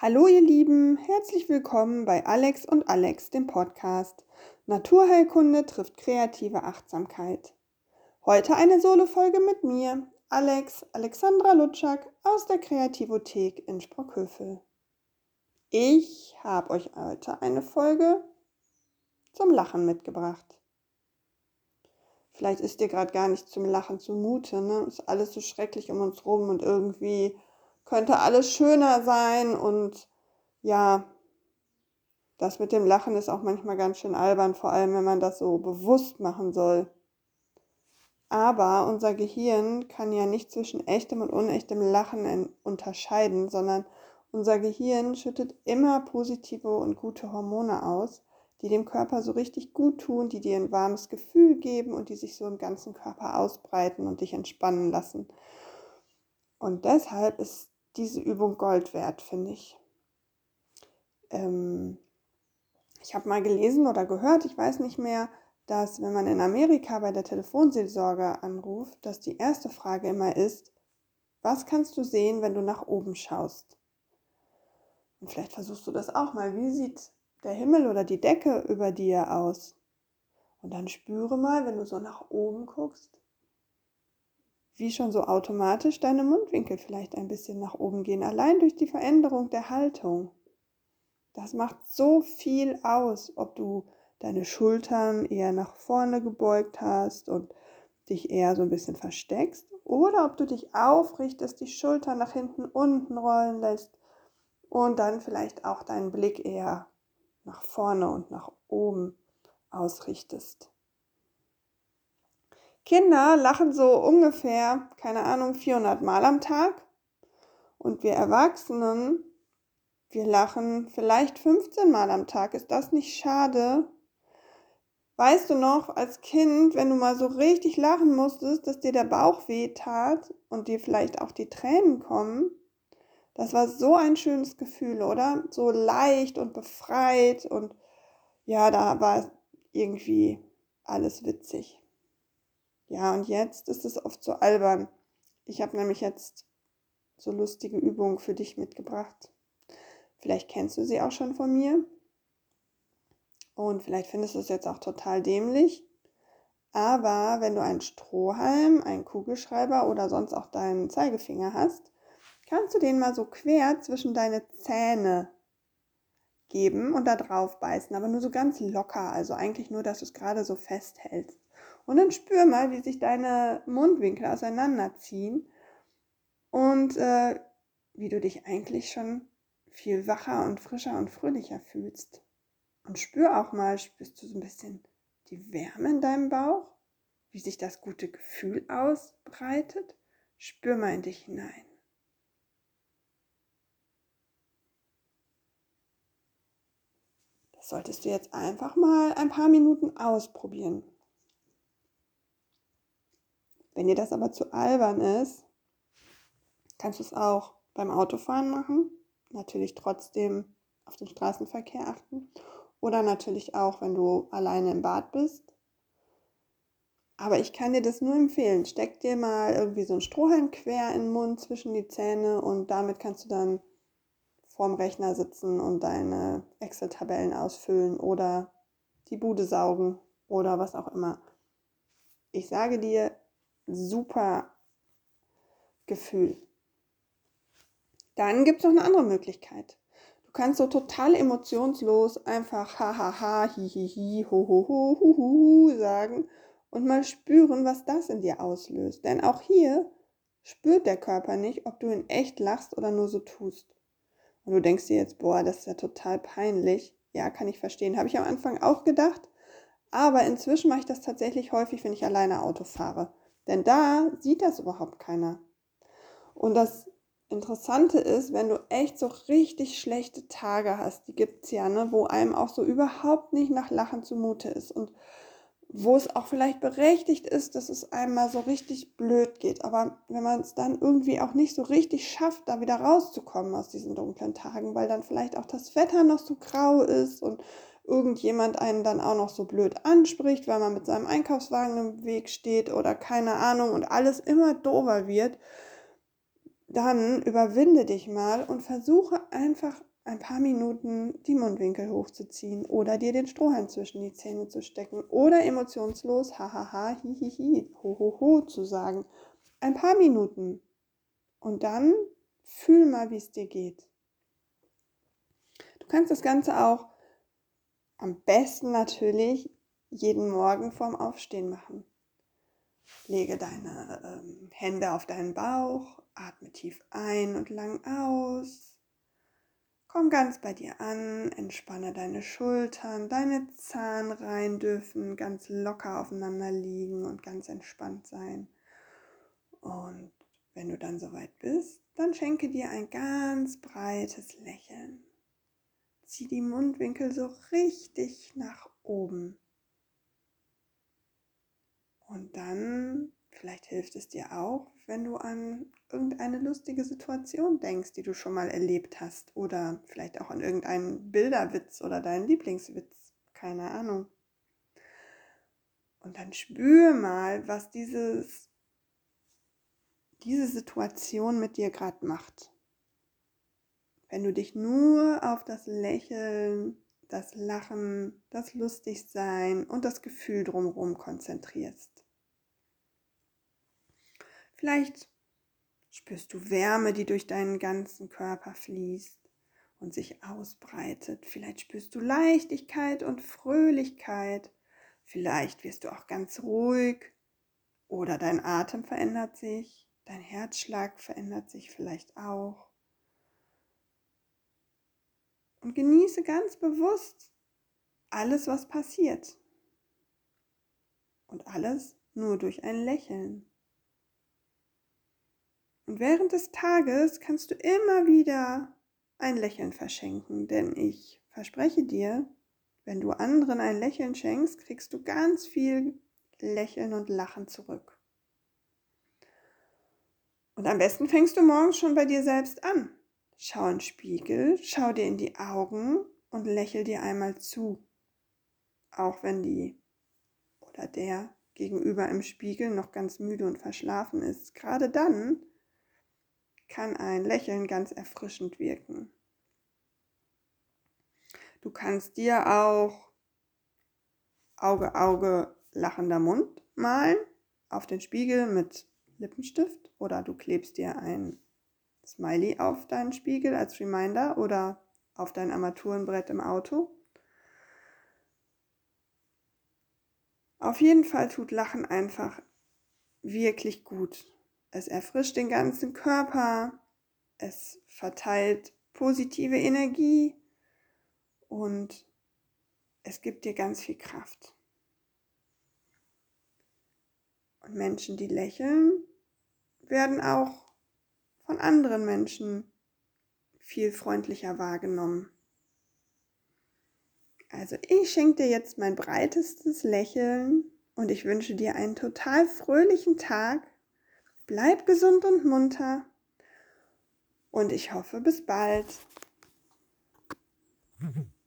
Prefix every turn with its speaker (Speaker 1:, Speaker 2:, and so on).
Speaker 1: Hallo ihr Lieben, herzlich willkommen bei Alex und Alex, dem Podcast. Naturheilkunde trifft kreative Achtsamkeit. Heute eine Solo-Folge mit mir, Alex Alexandra Lutschak aus der Kreativothek in Sprockhövel. Ich habe euch heute eine Folge zum Lachen mitgebracht. Vielleicht ist dir gerade gar nicht zum Lachen zumute, ne? Ist alles so schrecklich um uns rum und irgendwie könnte alles schöner sein und ja, das mit dem Lachen ist auch manchmal ganz schön albern, vor allem wenn man das so bewusst machen soll. Aber unser Gehirn kann ja nicht zwischen echtem und unechtem Lachen unterscheiden, sondern unser Gehirn schüttet immer positive und gute Hormone aus, die dem Körper so richtig gut tun, die dir ein warmes Gefühl geben und die sich so im ganzen Körper ausbreiten und dich entspannen lassen. Und deshalb ist diese Übung Gold wert, finde ich. Ähm, ich habe mal gelesen oder gehört, ich weiß nicht mehr, dass wenn man in Amerika bei der Telefonseelsorge anruft, dass die erste Frage immer ist, was kannst du sehen, wenn du nach oben schaust? Und vielleicht versuchst du das auch mal. Wie sieht der Himmel oder die Decke über dir aus? Und dann spüre mal, wenn du so nach oben guckst, wie schon so automatisch deine Mundwinkel vielleicht ein bisschen nach oben gehen, allein durch die Veränderung der Haltung. Das macht so viel aus, ob du deine Schultern eher nach vorne gebeugt hast und dich eher so ein bisschen versteckst oder ob du dich aufrichtest, die Schultern nach hinten unten rollen lässt und dann vielleicht auch deinen Blick eher nach vorne und nach oben ausrichtest. Kinder lachen so ungefähr, keine Ahnung, 400 Mal am Tag. Und wir Erwachsenen, wir lachen vielleicht 15 Mal am Tag. Ist das nicht schade? Weißt du noch, als Kind, wenn du mal so richtig lachen musstest, dass dir der Bauch weh tat und dir vielleicht auch die Tränen kommen? Das war so ein schönes Gefühl, oder? So leicht und befreit und ja, da war irgendwie alles witzig. Ja, und jetzt ist es oft so albern. Ich habe nämlich jetzt so lustige Übungen für dich mitgebracht. Vielleicht kennst du sie auch schon von mir. Und vielleicht findest du es jetzt auch total dämlich. Aber wenn du einen Strohhalm, einen Kugelschreiber oder sonst auch deinen Zeigefinger hast, kannst du den mal so quer zwischen deine Zähne geben und da drauf beißen, aber nur so ganz locker, also eigentlich nur, dass du es gerade so festhältst. Und dann spür mal, wie sich deine Mundwinkel auseinanderziehen und äh, wie du dich eigentlich schon viel wacher und frischer und fröhlicher fühlst. Und spür auch mal, spürst du so ein bisschen die Wärme in deinem Bauch, wie sich das gute Gefühl ausbreitet. Spür mal in dich hinein. Das solltest du jetzt einfach mal ein paar Minuten ausprobieren. Wenn dir das aber zu albern ist, kannst du es auch beim Autofahren machen. Natürlich trotzdem auf den Straßenverkehr achten. Oder natürlich auch, wenn du alleine im Bad bist. Aber ich kann dir das nur empfehlen. Steck dir mal irgendwie so ein Strohhalm quer in den Mund zwischen die Zähne und damit kannst du dann vorm Rechner sitzen und deine Excel-Tabellen ausfüllen oder die Bude saugen oder was auch immer. Ich sage dir, super Gefühl. Dann gibt es noch eine andere Möglichkeit. Du kannst so total emotionslos einfach ha ha ha, hi hi hi, ho ho sagen und mal spüren, was das in dir auslöst. Denn auch hier spürt der Körper nicht, ob du in echt lachst oder nur so tust. Und du denkst dir jetzt, boah, das ist ja total peinlich. Ja, kann ich verstehen. Habe ich am Anfang auch gedacht. Aber inzwischen mache ich das tatsächlich häufig, wenn ich alleine Auto fahre. Denn da sieht das überhaupt keiner. Und das Interessante ist, wenn du echt so richtig schlechte Tage hast, die gibt es ja, ne, wo einem auch so überhaupt nicht nach Lachen zumute ist und wo es auch vielleicht berechtigt ist, dass es einem mal so richtig blöd geht. Aber wenn man es dann irgendwie auch nicht so richtig schafft, da wieder rauszukommen aus diesen dunklen Tagen, weil dann vielleicht auch das Wetter noch so grau ist und irgendjemand einen dann auch noch so blöd anspricht, weil man mit seinem Einkaufswagen im Weg steht oder keine Ahnung und alles immer dober wird, dann überwinde dich mal und versuche einfach ein paar Minuten die Mundwinkel hochzuziehen oder dir den Strohhalm zwischen die Zähne zu stecken oder emotionslos hahaha hihihi hohoho zu sagen. Ein paar Minuten. Und dann fühl mal, wie es dir geht. Du kannst das Ganze auch am besten natürlich jeden Morgen vorm Aufstehen machen. Lege deine ähm, Hände auf deinen Bauch, atme tief ein und lang aus Komm ganz bei dir an, entspanne deine Schultern, deine Zahnreihen dürfen ganz locker aufeinander liegen und ganz entspannt sein. Und wenn du dann soweit bist, dann schenke dir ein ganz breites Lächeln. Zieh die Mundwinkel so richtig nach oben. Und dann Vielleicht hilft es dir auch, wenn du an irgendeine lustige Situation denkst, die du schon mal erlebt hast. Oder vielleicht auch an irgendeinen Bilderwitz oder deinen Lieblingswitz. Keine Ahnung. Und dann spür mal, was dieses, diese Situation mit dir gerade macht. Wenn du dich nur auf das Lächeln, das Lachen, das Lustigsein und das Gefühl drumherum konzentrierst. Vielleicht spürst du Wärme, die durch deinen ganzen Körper fließt und sich ausbreitet. Vielleicht spürst du Leichtigkeit und Fröhlichkeit. Vielleicht wirst du auch ganz ruhig oder dein Atem verändert sich, dein Herzschlag verändert sich vielleicht auch. Und genieße ganz bewusst alles, was passiert. Und alles nur durch ein Lächeln. Und während des Tages kannst du immer wieder ein Lächeln verschenken, denn ich verspreche dir, wenn du anderen ein Lächeln schenkst, kriegst du ganz viel Lächeln und Lachen zurück. Und am besten fängst du morgens schon bei dir selbst an. Schau in den Spiegel, schau dir in die Augen und lächel dir einmal zu. Auch wenn die oder der gegenüber im Spiegel noch ganz müde und verschlafen ist. Gerade dann kann ein Lächeln ganz erfrischend wirken. Du kannst dir auch Auge, Auge, lachender Mund malen auf den Spiegel mit Lippenstift oder du klebst dir ein Smiley auf deinen Spiegel als Reminder oder auf dein Armaturenbrett im Auto. Auf jeden Fall tut Lachen einfach wirklich gut. Es erfrischt den ganzen Körper, es verteilt positive Energie und es gibt dir ganz viel Kraft. Und Menschen, die lächeln, werden auch von anderen Menschen viel freundlicher wahrgenommen. Also ich schenke dir jetzt mein breitestes Lächeln und ich wünsche dir einen total fröhlichen Tag Bleib gesund und munter und ich hoffe bis bald.